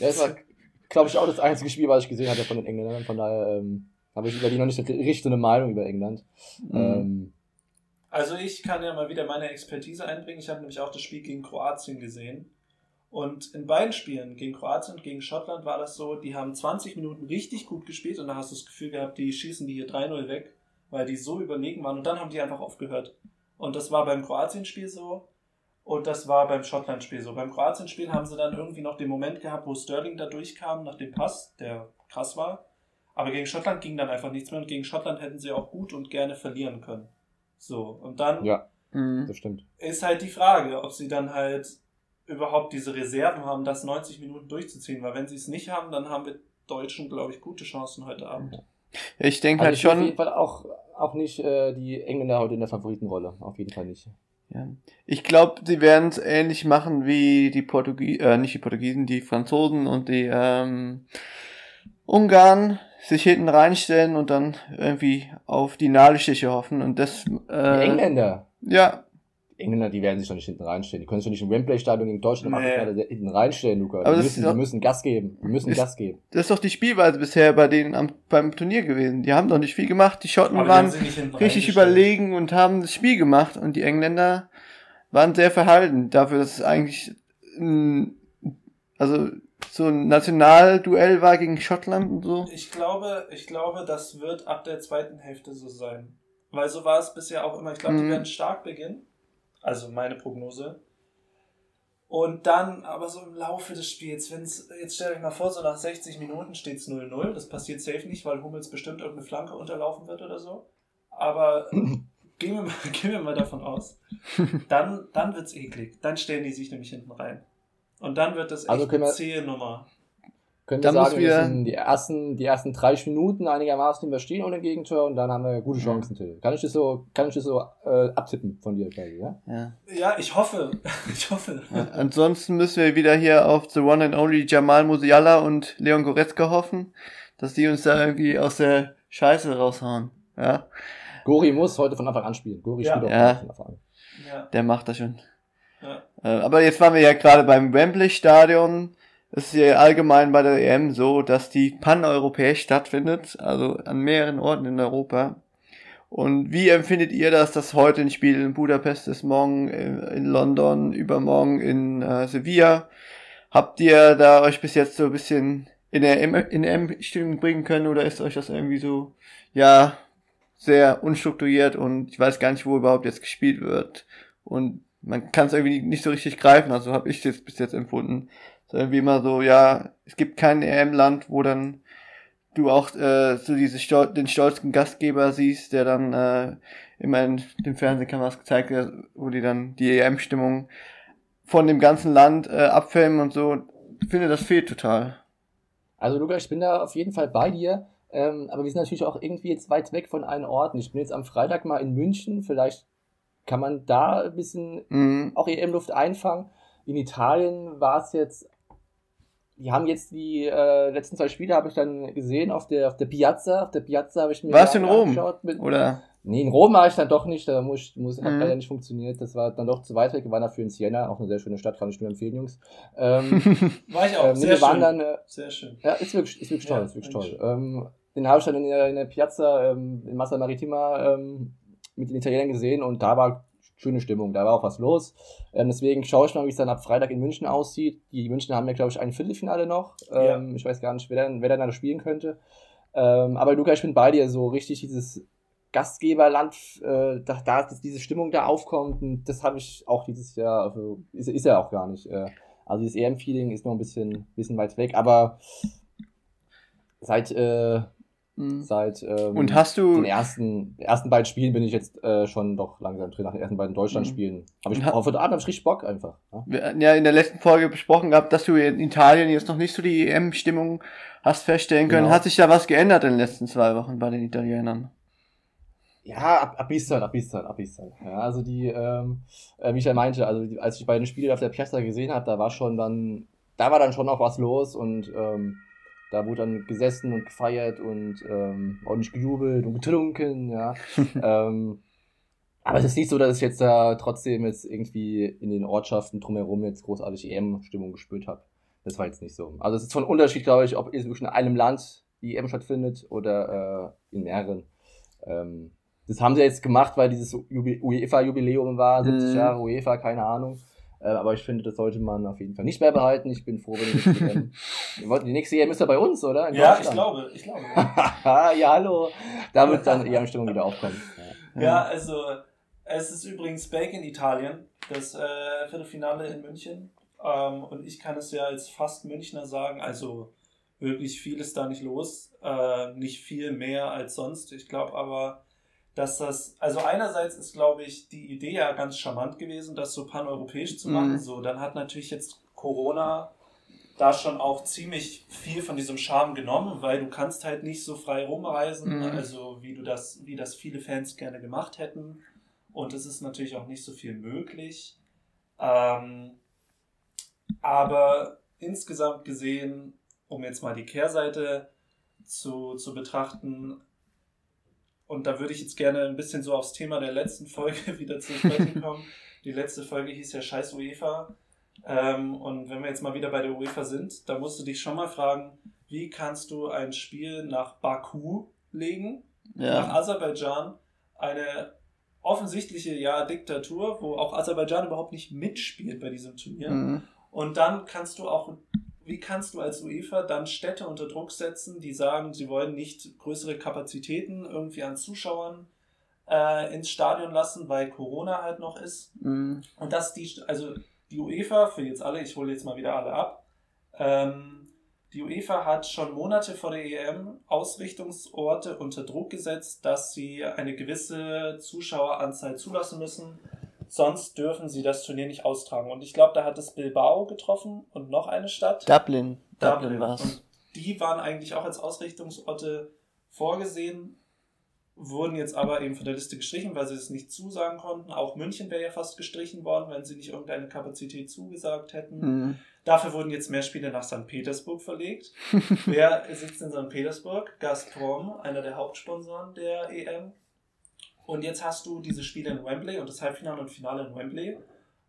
ja, das war, glaube ich, auch das einzige Spiel, was ich gesehen hatte von den Engländern. Von daher ähm, habe ich über die noch nicht richtig so eine Meinung über England. Mhm. Ähm, Also ich kann ja mal wieder meine Expertise einbringen. Ich habe nämlich auch das Spiel gegen Kroatien gesehen. Und in beiden Spielen, gegen Kroatien und gegen Schottland, war das so, die haben 20 Minuten richtig gut gespielt und da hast du das Gefühl gehabt, die schießen die hier 3-0 weg, weil die so überlegen waren und dann haben die einfach aufgehört. Und das war beim Kroatien-Spiel so und das war beim Schottland-Spiel so. Beim Kroatien-Spiel haben sie dann irgendwie noch den Moment gehabt, wo Sterling da durchkam nach dem Pass, der krass war. Aber gegen Schottland ging dann einfach nichts mehr und gegen Schottland hätten sie auch gut und gerne verlieren können. So, und dann ja, Mhm. das stimmt. ist halt die Frage, ob sie dann halt überhaupt diese Reserven haben, das 90 Minuten durchzuziehen. Weil wenn sie es nicht haben, dann haben wir Deutschen, glaube ich, gute Chancen heute Abend. Ich denke Also halt ich sehe auf schon, jeden Fall auch, auch nicht äh, die Engländer heute in der Favoritenrolle. Auf jeden Fall nicht. Ja. Ich glaube, sie werden es ähnlich machen wie die Portugiesen, äh, nicht die Portugiesen, die Franzosen und die ähm, Ungarn sich hinten reinstellen und dann irgendwie auf die Nadelstiche hoffen und das Die äh, Engländer. ja, Die Engländer, die werden sich doch nicht hinten reinstellen. Die können sich doch nicht im Wembley-Stadion gegen Deutschland Nee. Hinten reinstellen, Luca. Aber Die müssen, ist die doch- müssen Gas geben. Die müssen Ist- Gas geben. das ist doch die Spielweise bisher bei denen am, beim Turnier gewesen. Die haben doch nicht viel gemacht. Die Schotten Aber die waren richtig überlegen und haben das Spiel gemacht und die Engländer waren sehr verhalten dafür, dass es eigentlich ein, also so ein Nationalduell war gegen Schottland und so. Ich glaube, ich glaube, das wird ab der zweiten Hälfte so sein. Weil so war es bisher auch immer. Ich glaube, Mhm. die werden stark beginnen. Also meine Prognose. Und dann aber so im Laufe des Spiels, wenn es, jetzt stellt euch mal vor, so nach 60 Minuten steht es 0-0. Das passiert safe nicht, weil Hummels bestimmt irgendeine Flanke unterlaufen wird oder so. Aber gehen, wir mal, gehen wir mal davon aus. Dann, dann wird es eklig. Dann stellen die sich nämlich hinten rein. Und dann wird das echt Also können wir- eine zähe Nummer. Können wir Dann sagen, wir müssen die ersten, die ersten 30 Minuten einigermaßen überstehen ohne Gegentor und dann haben wir gute Chancen, Till. Kann ich das so, kann ich das so äh, abtippen von dir, quasi, ja? Ja. Ja, ich hoffe. Ich hoffe. Ansonsten müssen wir wieder hier auf The One and Only Jamal Musiala und Leon Goretzka hoffen, dass die uns da irgendwie aus der Scheiße raushauen. Ja, Gori muss heute von Anfang an spielen. Gori Ja. spielt auch Ja. von Anfang an. Ja, der macht das schon. ja. Äh, aber jetzt waren wir ja gerade beim Wembley Stadion. Es ist ja allgemein bei der EM so, dass die paneuropäisch stattfindet, also an mehreren Orten in Europa. Und wie empfindet ihr das, dass heute ein Spiel in Budapest ist, morgen äh, in London, übermorgen in äh, Sevilla? Habt ihr da euch bis jetzt so ein bisschen in der EM in der EM-Stimmung bringen können oder ist euch das irgendwie so, ja, sehr unstrukturiert und ich weiß gar nicht, wo überhaupt jetzt gespielt wird und man kann es irgendwie nicht so richtig greifen, also habe ich es bis jetzt empfunden. Es ist irgendwie immer so, ja, es gibt kein EM-Land, wo dann du auch äh, so diese Stol den stolzen Gastgeber siehst, der dann äh, immer in den Fernsehkameras gezeigt wird, wo die dann die EM-Stimmung von dem ganzen Land äh, abfilmen und so. Ich finde, das fehlt total. Also Luca, ich bin da auf jeden Fall bei dir. Ähm, aber wir sind natürlich auch irgendwie jetzt weit weg von allen Orten. Ich bin jetzt am Freitag mal in München. Vielleicht kann man da ein bisschen Mhm. auch EM-Luft einfangen. In Italien war es jetzt, die haben jetzt die äh, letzten zwei Spiele, habe ich dann gesehen, auf der, auf der Piazza. Auf der Piazza habe ich mir Warst du in Rom? Mit, Oder? nee, in Rom war ich dann doch nicht. Da muss, muss, hat Mhm. leider nicht funktioniert. Das war dann doch zu weit weg. Wir waren dafür in Siena, auch eine sehr schöne Stadt, kann ich nur empfehlen, Jungs. Ähm, War ich auch. ähm, sehr schön. dann, äh, sehr schön. ja, ist wirklich, ist wirklich Ja, toll, ist wirklich toll. Ähm, den habe ich dann in der, in der Piazza ähm, in Massa Maritima ähm, mit den Italienern gesehen und da war schöne Stimmung, da war auch was los. Ähm, deswegen schaue ich mal, wie es dann ab Freitag in München aussieht. Die Münchner haben ja, glaube ich, ein Viertelfinale noch. Ähm, Ich weiß gar nicht, wer dann, wer dann da spielen könnte. Ähm, aber Luca, ich bin bei dir, so richtig dieses Gastgeberland, äh, da, da dass diese Stimmung da aufkommt, und das habe ich auch dieses Jahr, also ist, ist ja auch gar nicht. Äh, also dieses EM-Feeling ist noch ein bisschen, bisschen weit weg, aber seit, äh, Mhm. seit ähm, Und hast du, den ersten, ersten beiden Spielen bin ich jetzt äh, schon doch langsam drin, nach den ersten beiden Deutschland-Spielen. Habe ich Und ha- auf heute Abend hab ich richtig Bock einfach. Ja? wir hatten ja in der letzten Folge besprochen gehabt, dass du in Italien jetzt noch nicht so die EM-Stimmung hast feststellen können, Genau. hat sich da was geändert in den letzten zwei Wochen bei den Italienern. Ja, ab, abyssal, abyssal, abyssal. Ja, also die, ähm, äh, Michael meinte, also die, als ich beide Spiele auf der Piazza gesehen habe, da war schon dann, da war dann schon noch was los und ähm, da wurde dann gesessen und gefeiert und ähm, ordentlich gejubelt und getrunken, ja. ähm, aber es ist nicht so, dass ich jetzt da trotzdem jetzt irgendwie in den Ortschaften drumherum jetzt großartig EM-Stimmung gespürt habe. Das war jetzt nicht so. Also es ist von Unterschied, glaube ich, ob jetzt wirklich in einem Land die EM stattfindet oder äh, in mehreren. Ähm, das haben sie jetzt gemacht, weil dieses Jubi- UEFA-Jubiläum war, 70 Mhm. Jahre UEFA, keine Ahnung. Äh, aber ich finde, das sollte man auf jeden Fall nicht mehr behalten. Ich bin froh, wenn die. Wir wollten- Die nächste EM ist ja bei uns, oder? In Ja, ich glaube, ich glaube. Ja, hallo. Da wird dann EM-Stimmung wieder aufkommen. Ja. Ja, also es ist übrigens Bake in Italien, das äh, Viertelfinale in München. Ähm, und ich kann es ja als fast Münchner sagen, also wirklich viel ist da nicht los. Äh, nicht viel mehr als sonst. Ich glaube aber, dass das, also einerseits ist, glaube ich, die Idee ja ganz charmant gewesen, das so paneuropäisch zu machen. Mhm. So, dann hat natürlich jetzt Corona da schon auch ziemlich viel von diesem Charme genommen, weil du kannst halt nicht so frei rumreisen, Mhm. also wie du das, wie das viele Fans gerne gemacht hätten. Und es ist natürlich auch nicht so viel möglich. Ähm, aber insgesamt gesehen, um jetzt mal die Kehrseite zu, zu betrachten, und da würde ich jetzt gerne ein bisschen so aufs Thema der letzten Folge wieder zu sprechen kommen. Die letzte Folge hieß ja Scheiß UEFA. Ähm, und wenn wir jetzt mal wieder bei der UEFA sind, da musst du dich schon mal fragen, wie kannst du ein Spiel nach Baku legen, nach Ja. Aserbaidschan, eine offensichtliche ja, Diktatur, wo auch Aserbaidschan überhaupt nicht mitspielt bei diesem Turnier. Mhm. Und dann kannst du auch, wie kannst du als UEFA dann Städte unter Druck setzen, die sagen, sie wollen nicht größere Kapazitäten irgendwie an Zuschauern äh, ins Stadion lassen, weil Corona halt noch ist. Mhm. Und dass die, also die UEFA, für jetzt alle, ich hole jetzt mal wieder alle ab, ähm, die UEFA hat schon Monate vor der EM Ausrichtungsorte unter Druck gesetzt, dass sie eine gewisse Zuschaueranzahl zulassen müssen. Sonst dürfen sie das Turnier nicht austragen. Und ich glaube, da hat es Bilbao getroffen und noch eine Stadt. Dublin. Dublin Dublin. war's. Und die waren eigentlich auch als Ausrichtungsorte vorgesehen, wurden jetzt aber eben von der Liste gestrichen, weil sie es nicht zusagen konnten. Auch München wäre ja fast gestrichen worden, wenn sie nicht irgendeine Kapazität zugesagt hätten. Mhm. Dafür wurden jetzt mehr Spiele nach St. Petersburg verlegt. Wer sitzt in St. Petersburg? Gazprom, einer der Hauptsponsoren der EM. Und jetzt hast du diese Spiele in Wembley und das Halbfinale und Finale in Wembley.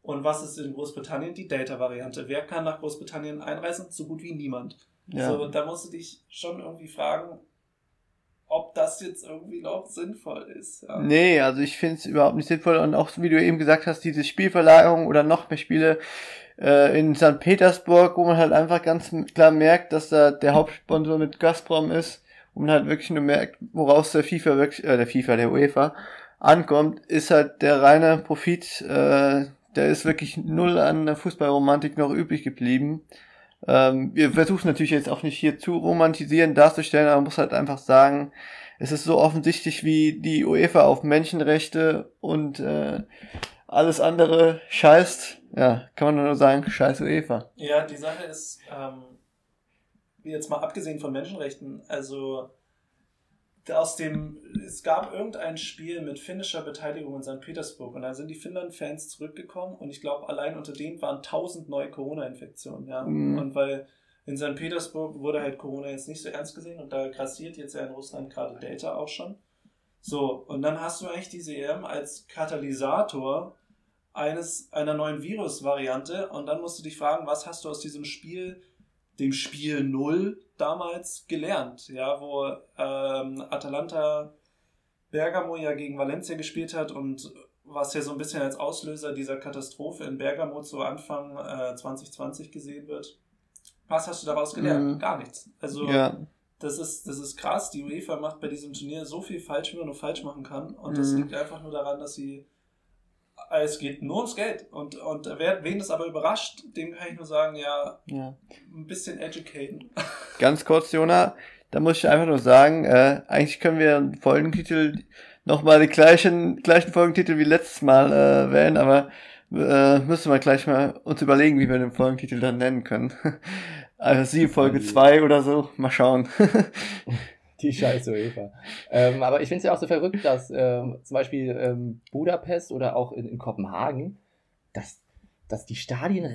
Und was ist in Großbritannien? Die Delta-Variante. Wer kann nach Großbritannien einreisen? So gut wie niemand. Ja. So, da musst du dich schon irgendwie fragen, ob das jetzt irgendwie noch sinnvoll ist. Ja. Nee, also ich finde es überhaupt nicht sinnvoll und auch wie du eben gesagt hast, diese Spielverlagerung oder noch mehr Spiele äh, in St. Petersburg, wo man halt einfach ganz klar merkt, dass da der Hauptsponsor mit Gazprom ist und man halt wirklich nur merkt, woraus der FIFA wirklich, äh, der FIFA, der UEFA ankommt, ist halt der reine Profit, äh, der ist wirklich null an der Fußballromantik noch übrig geblieben. Ähm, wir versuchen natürlich jetzt auch nicht hier zu romantisieren, darzustellen, aber man muss halt einfach sagen, es ist so offensichtlich, wie die UEFA auf Menschenrechte und äh, alles andere scheißt. Ja, kann man nur sagen, scheiß UEFA. Ja, die Sache ist, ähm, jetzt mal abgesehen von Menschenrechten, also aus dem, es gab irgendein Spiel mit finnischer Beteiligung in St. Petersburg und da sind die Finnland-Fans zurückgekommen und ich glaube, allein unter denen waren 1000 neue Corona-Infektionen, ja. Mhm. Und weil in St. Petersburg wurde halt Corona jetzt nicht so ernst gesehen und da grassiert jetzt ja in Russland gerade Delta auch schon. So, und dann hast du eigentlich diese EM als Katalysator eines, einer neuen Virusvariante und dann musst du dich fragen, was hast du aus diesem Spiel, dem Spiel Null damals gelernt, ja, wo ähm, Atalanta Bergamo ja gegen Valencia gespielt hat und was ja so ein bisschen als Auslöser dieser Katastrophe in Bergamo zu Anfang äh, 2020 gesehen wird. Was hast du daraus gelernt? Mhm. Gar nichts. Also Ja, das ist, das ist krass. Die UEFA macht bei diesem Turnier so viel falsch, wie man nur falsch machen kann. Und das Mhm. liegt einfach nur daran, dass sie. Es geht nur ums Geld. Und, und wer, wen das aber überrascht, dem kann ich nur sagen, ja, ja. ein bisschen educaten. Ganz kurz, Jona, da muss ich einfach nur sagen, äh, eigentlich können wir einen Folgentitel nochmal die gleichen, gleichen Folgentitel wie letztes Mal äh, wählen, aber äh, müssen wir gleich mal uns überlegen, wie wir den Folgentitel dann nennen können. Also sie Folge 2 oder so. Mal schauen. Die scheiße UEFA. Ähm, aber ich finde es ja auch so verrückt, dass ähm, zum Beispiel ähm, Budapest oder auch in, in Kopenhagen, dass, dass die Stadien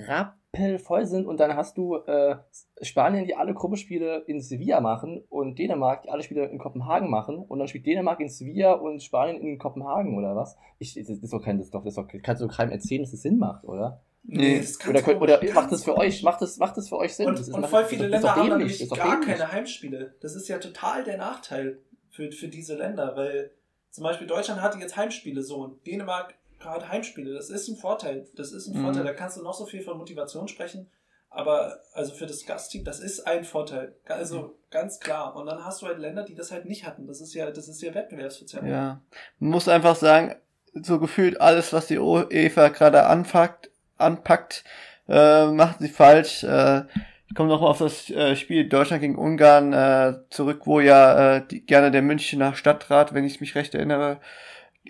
rappelvoll sind und dann hast du äh, Spanien, die alle Gruppenspiele in Sevilla machen und Dänemark, die alle Spiele in Kopenhagen machen und dann spielt Dänemark in Sevilla und Spanien in Kopenhagen oder was? Ich, das ist doch kein, das ist doch, das ist doch, kannst du keinem erzählen, dass das Sinn macht, oder? Nee, das kann Oder, könnt, oder macht das für euch, macht das, macht das für euch Sinn? Und, und voll viele das Länder haben nämlich gar keine Heimspiele. Das ist ja total der Nachteil für, für diese Länder, weil zum Beispiel Deutschland hatte jetzt Heimspiele so und Dänemark hat Heimspiele. Das ist ein Vorteil. Das ist ein Mhm. Vorteil. Da kannst du noch so viel von Motivation sprechen. Aber also für das Gastteam, das ist ein Vorteil. Also ganz klar. Und dann hast du halt Länder, die das halt nicht hatten. Das ist ja, das ist ja Wettbewerbsverzerrung. Ja. Man muss einfach sagen, so gefühlt alles, was die UEFA gerade anpackt, anpackt, äh, macht sie falsch. Äh, ich komme nochmal auf das äh, Spiel Deutschland gegen Ungarn äh, zurück, wo ja äh, die, gerne der Münchner Stadtrat, wenn ich mich recht erinnere,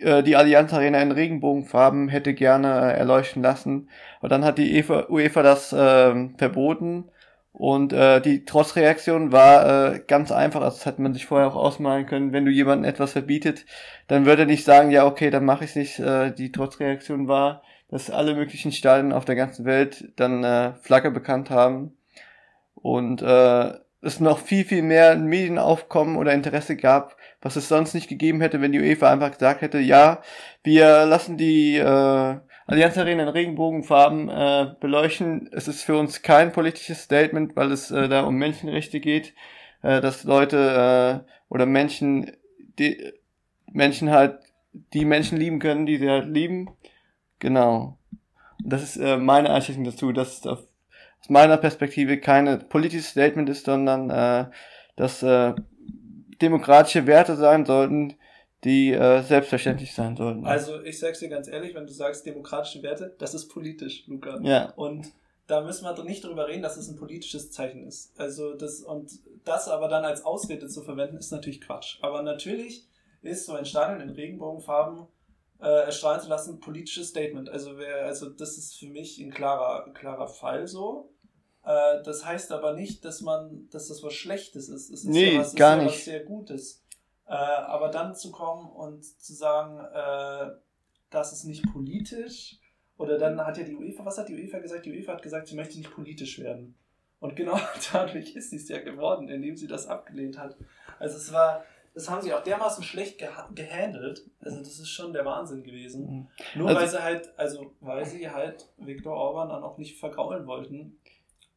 äh, die Allianz Arena in Regenbogenfarben hätte gerne äh, erleuchten lassen. Aber dann hat die UEFA, UEFA das ähm, verboten. Und äh, die Trotzreaktion war äh, ganz einfach, das hätte man sich vorher auch ausmalen können, wenn du jemandem etwas verbietet, dann würde er nicht sagen, ja okay, dann mache ich nicht. Äh, die Trotzreaktion war, dass alle möglichen Stadien auf der ganzen Welt dann äh, Flagge bekannt haben und äh, es noch viel, viel mehr Medienaufkommen oder Interesse gab, was es sonst nicht gegeben hätte, wenn die UEFA einfach gesagt hätte, ja, wir lassen die äh, Allianz Arena in Regenbogenfarben äh, beleuchten. Es ist für uns kein politisches Statement, weil es äh, da um Menschenrechte geht, äh, dass Leute äh, oder Menschen, die Menschen halt die Menschen lieben können, die sie halt lieben. Genau. Und das ist äh, meine Einschätzung dazu, dass es auf, aus meiner Perspektive keine politisches Statement ist, sondern äh, dass äh, demokratische Werte sein sollten, die äh, selbstverständlich sein sollten. Also ich sag's dir ganz ehrlich, wenn du sagst demokratische Werte, das ist politisch, Luca. ja. Und da müssen wir nicht drüber reden, dass es ein politisches Zeichen ist. Also das und das aber dann als Ausrede zu verwenden, ist natürlich Quatsch. Aber natürlich ist so ein Stadion in Regenbogenfarben äh, erstrahlen zu lassen politisches Statement. Also wer, also das ist für mich ein klarer, ein klarer Fall so. Äh, das heißt aber nicht, dass man, dass das was Schlechtes ist. Es ist Nee, ja was, gar ja nicht. was sehr Gutes. Äh, aber dann zu kommen und zu sagen, äh, das ist nicht politisch, oder dann hat ja die UEFA, was hat die UEFA gesagt? Die UEFA hat gesagt, sie möchte nicht politisch werden. Und genau dadurch ist sie es ja geworden, indem sie das abgelehnt hat. Also es war, das haben sie auch dermaßen schlecht geha gehandelt. Also das ist schon der Wahnsinn gewesen. Nur Also- weil sie halt, also weil sie halt Viktor Orban dann auch nicht vergraulen wollten.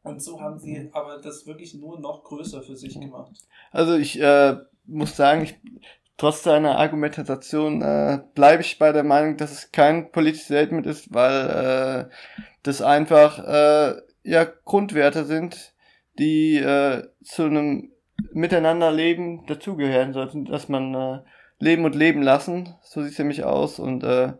Und so haben sie aber das wirklich nur noch größer für sich gemacht. Also ich äh, muss sagen, ich, trotz deiner Argumentation äh, bleibe ich bei der Meinung, dass es kein politisches Statement ist, weil äh, das einfach äh, ja Grundwerte sind, die äh, zu einem Miteinanderleben dazugehören sollten, dass man äh, leben und leben lassen, so sieht's nämlich aus und äh,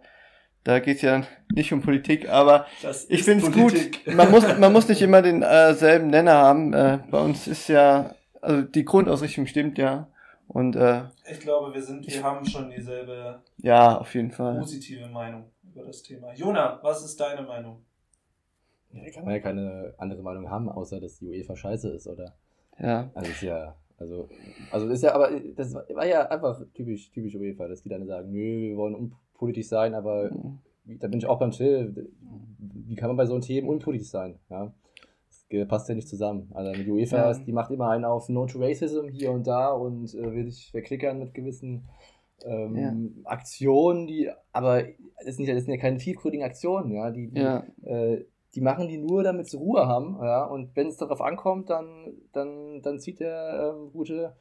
da geht's ja nicht um Politik, aber Das ich finde es gut. Man muss, man muss nicht immer den äh, selben Nenner haben. Äh, bei uns ist ja, also die Grundausrichtung stimmt ja. Und äh, Ich glaube, wir sind, wir haben schon dieselbe ja, auf jeden Fall. positive Meinung über das Thema. Jona, was ist deine Meinung? Ja, da kann man ja keine andere Meinung haben, außer dass die UEFA scheiße ist, oder? Ja. Also ist ja, also, also ist ja, aber das war ja einfach typisch, typisch UEFA, dass die dann sagen, nö, wir wollen unpolitisch sein, aber da bin ich auch beim Till. Wie kann man bei so einem Themen unpolitisch sein? Ja? Das passt ja nicht zusammen. Also die UEFA, Ja. ist- die macht immer einen auf No to Racism hier und da und äh, will sich verklickern mit gewissen ähm, Aktionen, die, aber das sind, ja, das sind ja keine tiefgründigen Aktionen, ja, die, die Ja. äh, die machen die nur, damit sie Ruhe haben, ja, und wenn es darauf ankommt, dann, dann, dann zieht der ähm, gute,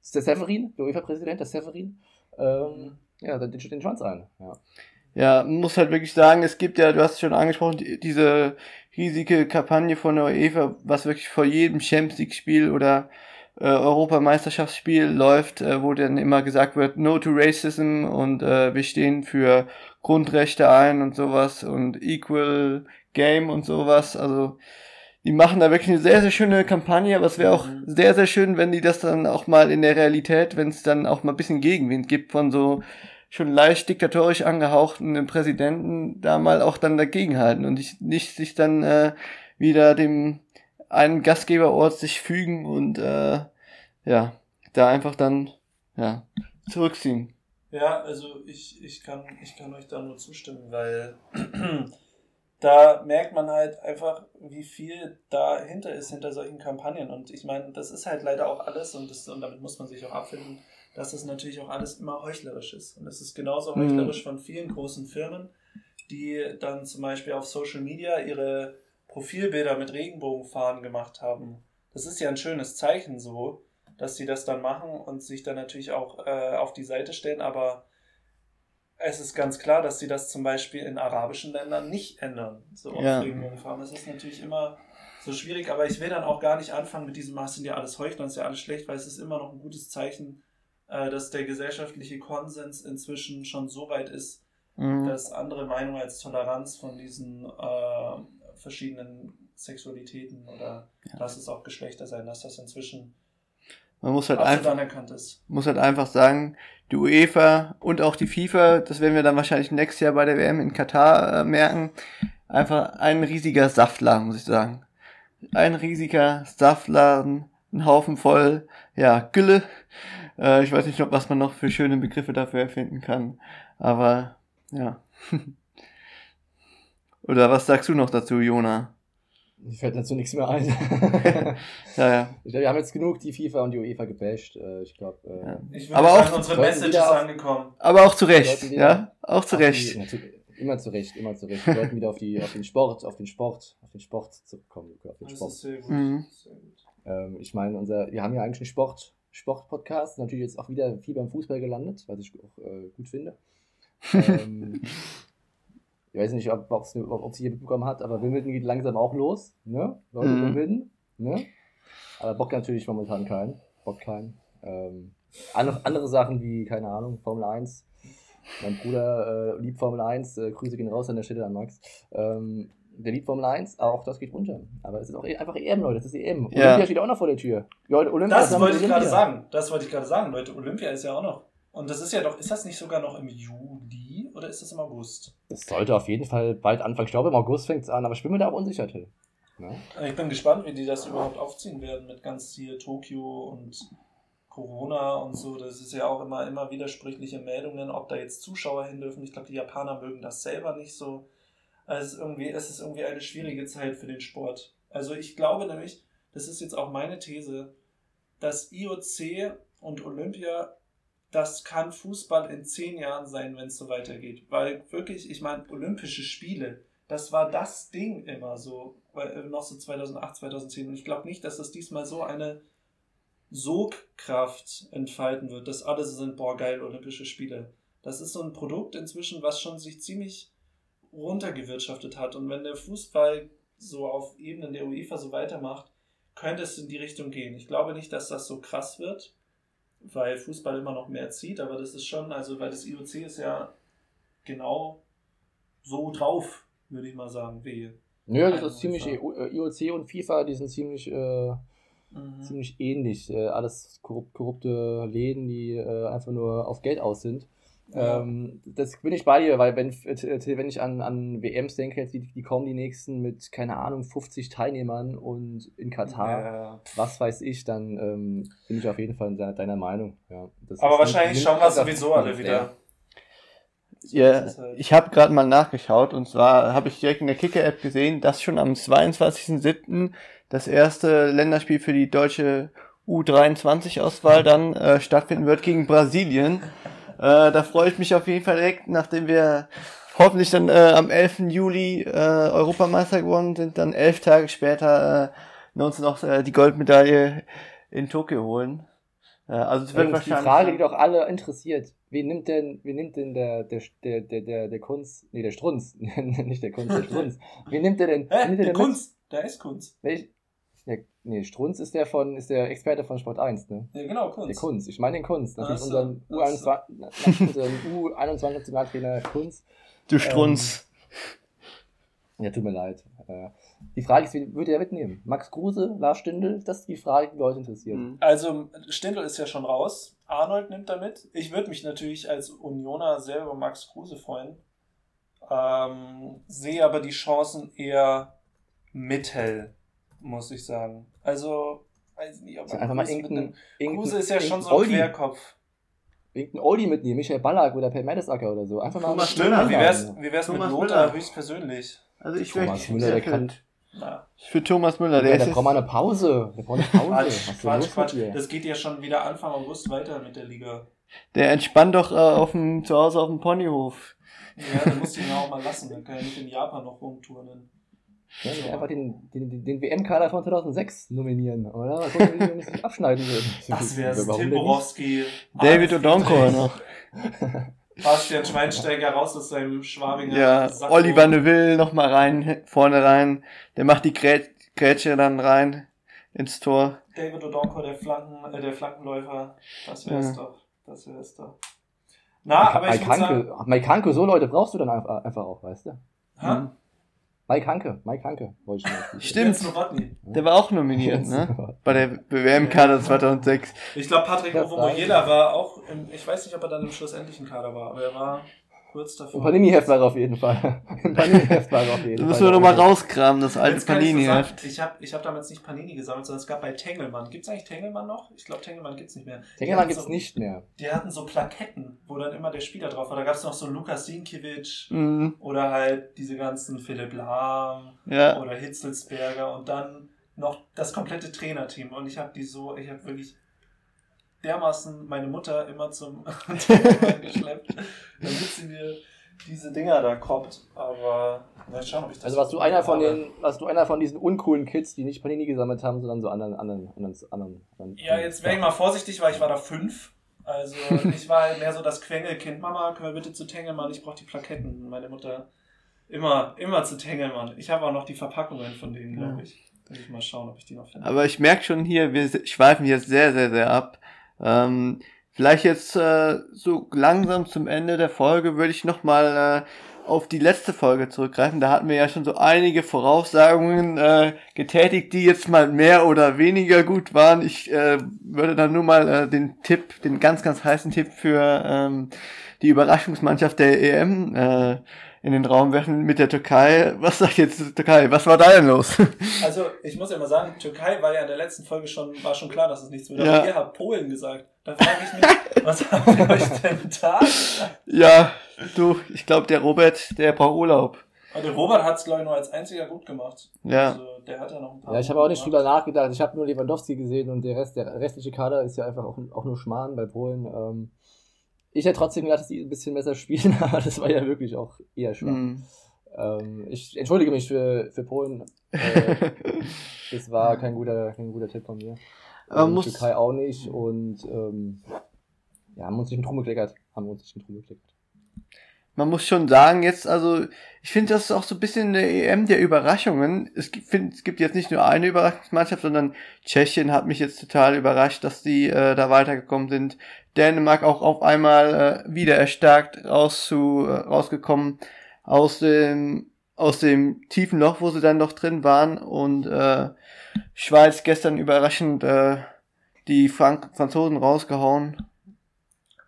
ist der Severin, der UEFA-Präsident, der Severin, ähm, ja, dann den, den Schwanz ein, ja. Ja, man muss halt wirklich sagen, es gibt ja, du hast es schon angesprochen, die, diese riesige Kampagne von der UEFA, was wirklich vor jedem Champions League-Spiel oder äh, Europameisterschaftsspiel läuft, äh, wo dann immer gesagt wird, no to racism und äh, wir stehen für Grundrechte ein und sowas und equal game und sowas. Also die machen da wirklich eine sehr, sehr schöne Kampagne, aber es wäre auch sehr, sehr schön, wenn die das dann auch mal in der Realität, wenn es dann auch mal ein bisschen Gegenwind gibt von so schon leicht diktatorisch angehauchten Präsidenten da mal auch dann dagegenhalten und nicht, nicht sich dann äh, wieder dem einen Gastgeberort sich fügen und äh, ja, da einfach dann ja, zurückziehen. Ja, also ich, ich, kann, ich kann euch da nur zustimmen, weil da merkt man halt einfach, wie viel dahinter ist, hinter solchen Kampagnen. Und ich meine, das ist halt leider auch alles und, das, und damit muss man sich auch abfinden, dass das natürlich auch alles immer heuchlerisch ist. Und es ist genauso Mhm. heuchlerisch von vielen großen Firmen, die dann zum Beispiel auf Social Media ihre Profilbilder mit Regenbogenfahnen gemacht haben. Das ist ja ein schönes Zeichen so, dass sie das dann machen und sich dann natürlich auch äh, auf die Seite stellen, aber es ist ganz klar, dass sie das zum Beispiel in arabischen Ländern nicht ändern. So auf Ja. Regenbogenfarben. Das ist natürlich immer so schwierig, aber ich will dann auch gar nicht anfangen mit diesem, "Ah, es sind ja alles Heuchler, es ist ja alles schlecht, weil es ist immer noch ein gutes Zeichen, äh, dass der gesellschaftliche Konsens inzwischen schon so weit ist, Mhm. dass andere Meinungen als Toleranz von diesen äh, verschiedenen Sexualitäten oder lass es auch Geschlechter sein, dass das inzwischen Man muss halt absolut einfach anerkannt ist. muss halt einfach sagen, die UEFA und auch die FIFA, das werden wir dann wahrscheinlich nächstes Jahr bei der WM in Katar äh, merken, einfach ein riesiger Saftladen, muss ich sagen. Ein riesiger Saftladen, ein Haufen voll, ja, Gülle. Äh, ich weiß nicht, ob was man noch für schöne Begriffe dafür erfinden kann, aber ja. Oder was sagst du noch dazu, Jona? Mir fällt dazu nichts mehr ein. Ja, ja. ich glaube, wir haben jetzt genug die FIFA und die UEFA gebasht. Äh, Ich glaube, äh, Ja. Ich würde Aber sagen, auch- unsere Message ist auf- angekommen. Aber auch zu Recht, ja? Auch zu die- Recht. natürlich, immer zu Recht, immer zu Recht. Wir sollten wieder auf, die, auf den Sport, auf den Sport, auf den Sport zurückkommen. Auf den Das Sport. ist sehr gut. Mhm. Ähm, ich meine, unser, wir haben ja eigentlich einen Sport, Sport-Podcast, natürlich jetzt auch wieder viel beim Fußball gelandet, was ich auch äh, gut finde. ähm, ich weiß nicht, ob es ob, hier mitbekommen hat, aber Wimbledon geht langsam auch los. Ne? Leute, Mhm. Wimbledon. Ne? Aber Bock natürlich momentan keinen. Bock keinen. Ähm, andere, andere Sachen wie, keine Ahnung, Formel 1. Mein Bruder äh, liebt Formel 1. Äh, Grüße gehen raus an der Stelle an Max. Ähm, der liebt Formel 1, auch das geht runter. Aber es ist auch eh- einfach EM, Leute. Das ist EM. Ja. Olympia steht auch noch vor der Tür. Leute, Olympia Das wollte mit ich gerade Olympia. sagen. Das wollte ich gerade sagen, Leute. Olympia ist ja auch noch. Und das ist ja doch, ist das nicht sogar noch im Juli oder ist das im August? Das sollte auf jeden Fall bald anfangen. Ich glaube, im August fängt es an, aber ich bin mir da auch unsicher, Till. Ja? Ich bin gespannt, wie die das überhaupt aufziehen werden mit ganz hier Tokio und Corona und so. Das ist ja auch immer, immer widersprüchliche Meldungen, ob da jetzt Zuschauer hin dürfen. Ich glaube, die Japaner mögen das selber nicht so. Also irgendwie, es ist irgendwie eine schwierige Zeit für den Sport. Also ich glaube nämlich, das ist jetzt auch meine These, dass IOC und Olympia, das kann Fußball in zehn Jahren sein, wenn es so weitergeht. Weil wirklich, ich meine, Olympische Spiele, das war das Ding immer so, weil, äh, noch so 2008, 2010. Und ich glaube nicht, dass das diesmal so eine Sogkraft entfalten wird, dass alle so sind, boah, geil, Olympische Spiele. Das ist so ein Produkt inzwischen, was schon sich ziemlich runtergewirtschaftet hat. Und wenn der Fußball so auf Ebenen der UEFA so weitermacht, könnte es in die Richtung gehen. Ich glaube nicht, dass das so krass wird, weil Fußball immer noch mehr zieht, aber das ist schon, also weil das IOC ist ja genau so drauf, würde ich mal sagen, wie. Nö, das ist ziemlich, äh, IOC und FIFA, die sind ziemlich, äh, Mhm. ziemlich ähnlich. Äh, alles korrupt, korrupte Läden, die äh, einfach nur auf Geld aus sind. Ja. Ähm, das bin ich bei dir, weil wenn, wenn ich an, an WMs denke, die, die kommen die nächsten mit, keine Ahnung, 50 Teilnehmern und in Katar, Ja. was weiß ich, dann ähm, bin ich auf jeden Fall deiner, deiner Meinung. Ja, Aber wahrscheinlich schauen wir sowieso alle wieder. Ja, ist halt- ich habe gerade mal nachgeschaut und zwar habe ich direkt in der Kicker-App gesehen, dass schon am 22.07. das erste Länderspiel für die deutsche U23-Auswahl dann äh, stattfinden wird gegen Brasilien. Äh, da freue ich mich auf jeden Fall direkt, nachdem wir hoffentlich dann äh, am 11. Juli äh, Europameister geworden sind, dann elf Tage später äh, uns noch äh, die Goldmedaille in Tokio holen. Äh, also es wird Übrigens, die wahrscheinlich Frage, die doch alle interessiert. Wen nimmt denn, wen nimmt denn der, der, der, der, der, der Kunst, nee, der Strunz, nicht der Kunst, der Strunz. Wen nimmt der denn? Hä? nimmt der Der Kunst, der ist Kunst. Welch, der, nee, Strunz ist der von, ist der Experte von Sport 1, ne? Ja, genau, Kunst. Der Kunst, ich meine den Kunst. Natürlich so, unseren ach so. U21, unseren U21-Nationaltrainer Kunst. du Strunz. Ja, tut mir leid. Äh, Die Frage ist, wen würde er mitnehmen? Max Kruse, Lars Stindl? Das ist die Frage, die Leute interessiert. Mhm. Also, Stindl ist ja schon raus. Arnold nimmt da mit. Ich würde mich natürlich als Unioner sehr über Max Kruse freuen. Ähm, sehe aber die Chancen eher mittel muss ich sagen. Also, weiß nicht, ob einfach mal mit irgendein, irgendein, Kruse ist ja schon so ein Oldie, Querkopf. irgendein Oldie mitnehmen, Michael Ballack oder Per Mertesacker oder so. Einfach mal Thomas Müller, Wie wär's, wie wär's mit Thomas Lothar Müller. höchstpersönlich? Also ich Thomas möchte Müller, der kann, für Thomas Müller, der ja, ist der braucht mal eine Pause. Der braucht eine Pause. Quatsch, ist Quatsch, Quatsch. mit? Das geht ja schon wieder Anfang August weiter mit der Liga. der entspannt doch äh, auf dem, zu Hause auf dem Ponyhof. Ja, dann musst du ihn ja auch mal lassen. Dann kann er nicht in Japan noch rumturnen. Ja, einfach den, den, den, WM-Kader von 2006 nominieren, oder? Mal gucken, wie wir uns nicht abschneiden würden. Das wär's. Warum Tim? Borowski. David Odonko noch. Bastian Schweinsteiger raus aus seinem Schwabinger Ja, Sakko. Oliver Neville noch mal rein, vorne rein. Der macht die Grä Grätsche dann rein ins Tor. David Odonko, der, Flanken, äh, der Flankenläufer. Das wär's Ja. doch. Das wär's doch. Na, aber ich würde sagen... Hanke, so Leute brauchst du dann einfach auch, weißt du? Hä? Mike Hanke, Mike Hanke, wollte ich mal. Stimmt, der war auch nominiert, ne? Bei der WM-Kader 2006. Ich glaube, Patrick Ovomoyela war auch, im, ich weiß nicht, ob er dann im schlussendlichen Kader war, aber er war kurz davor. Panini-Heft war auf jeden Fall. Im Panini-Heft war auf jeden Da Fall. müssen wir nochmal rauskramen, das alte Panini-Heft. Ich habe ich hab damals nicht Panini gesammelt, sondern es gab bei Tengelmann. Gibt es eigentlich Tengelmann noch? Ich glaube, Tengelmann gibt es nicht mehr. Die Tengelmann hatten gibt's so, nicht mehr. Die hatten so Plaketten, wo dann immer der Spieler drauf war. Da gab es noch so Lukas Sinkiewicz Mhm, oder halt diese ganzen Philipp Lahm ja. oder Hitzelsberger und dann noch das komplette Trainerteam. Und ich habe die so, ich habe wirklich dermaßen meine Mutter immer zum Tengelmann geschleppt, damit sie mir diese Dinger da koppt. Aber mal schauen, ob ich das. Also warst du einer von habe. den, warst du einer von diesen uncoolen Kids, die nicht Panini gesammelt haben, sondern so anderen, anderen, anderen, anderen. anderen Ja, jetzt wäre ich mal vorsichtig, weil ich war da fünf. Also ich war halt mehr so das Quengelkind. Mama, können wir bitte zu Tengelmann? Ich brauche die Plaketten. Meine Mutter immer, immer zu Tengelmann. Ich habe auch noch die Verpackungen von denen, glaube ich. Will ich mal schauen, ob ich die noch finde. Aber ich merke schon hier, wir schweifen jetzt sehr, sehr, sehr ab. Ähm, vielleicht jetzt äh, so langsam zum Ende der Folge würde ich nochmal äh, auf die letzte Folge zurückgreifen. Da hatten wir ja schon so einige Voraussagungen äh, getätigt, die jetzt mal mehr oder weniger gut waren. Ich äh, würde dann nur mal äh, den Tipp, den ganz, ganz heißen Tipp für ähm, die Überraschungsmannschaft der EM äh, in den Raum werfen mit der Türkei. Was sagt jetzt die Türkei? Was war da denn los? Also ich muss ja mal sagen, Türkei war ja in der letzten Folge schon, war schon klar, dass es nichts wird. Aber Ja. ihr habt Polen gesagt. Da frage ich mich, was habt ihr euch denn da? Ja, du, ich glaube, der Robert, der braucht Urlaub. Aber der Robert hat es, glaube ich, nur als einziger gut gemacht. Ja. Also der hat ja noch ein paar. Ja, ich habe auch nicht drüber nachgedacht. Ich habe nur Lewandowski gesehen und der Rest, der restliche Kader ist ja einfach auch, auch nur Schmarrn bei Polen. Ähm, ich hätte trotzdem gedacht, dass die ein bisschen besser spielen, aber das war ja wirklich auch eher schwach. Hm. Ähm, ich entschuldige mich für, für Polen. Äh, das war kein guter, kein guter Tipp von mir. Ähm, muss- Türkei auch nicht und ähm, ja, haben uns nicht mit rumgekleckert. Haben uns nicht mit rumgekleckert. Man muss schon sagen, jetzt, also, ich finde, das ist auch so ein bisschen eine EM der Überraschungen. Es gibt, find, es gibt jetzt nicht nur eine Überraschungsmannschaft, sondern Tschechien hat mich jetzt total überrascht, dass die äh, da weitergekommen sind. Dänemark auch auf einmal äh, wieder erstarkt raus zu, äh, rausgekommen aus dem, aus dem tiefen Loch, wo sie dann noch drin waren. Und äh, Schweiz gestern überraschend äh, die Frank Franzosen rausgehauen.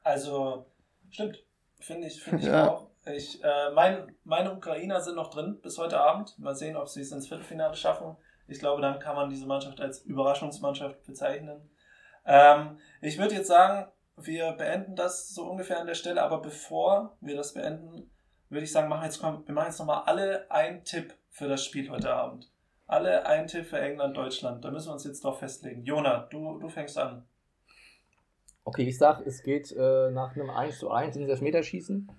Also, stimmt. Finde ich, finde ich Ja. auch. Ich, äh, mein, meine Ukrainer sind noch drin bis heute Abend. Mal sehen, ob sie es ins Viertelfinale schaffen. Ich glaube, dann kann man diese Mannschaft als Überraschungsmannschaft bezeichnen. Ähm, ich würde jetzt sagen, wir beenden das so ungefähr an der Stelle, aber bevor wir das beenden, würde ich sagen, machen jetzt, wir machen jetzt nochmal alle einen Tipp für das Spiel heute Abend. Alle einen Tipp für England, Deutschland. Da müssen wir uns jetzt drauf festlegen. Jona, du, du fängst an. Okay, ich sag, es geht äh, nach einem 1 zu 1 ins Elfmeterschießen.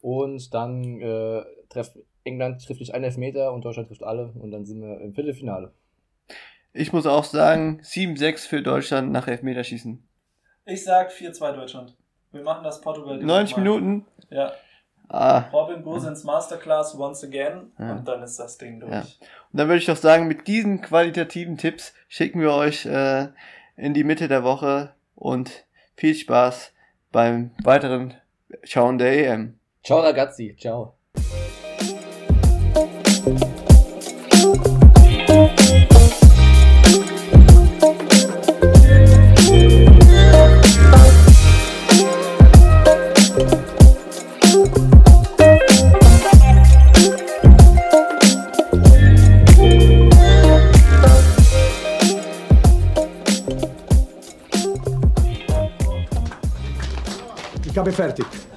Und dann äh, trefft England trifft nicht einen Elfmeter und Deutschland trifft alle und dann sind wir im Viertelfinale. Ich muss auch sagen, 7-6 für Deutschland nach Elfmeterschießen. Ich sag 4-2 Deutschland. Wir machen das Portugal. 90 mal. Minuten? Ja. Ah. Robin Gosens Masterclass once again Ja. und dann ist das Ding durch. Ja. Und dann würde ich doch sagen, mit diesen qualitativen Tipps schicken wir euch äh, in die Mitte der Woche und viel Spaß beim weiteren Schauen der EM. Ciao ragazzi, ciao. Abbia Fertig.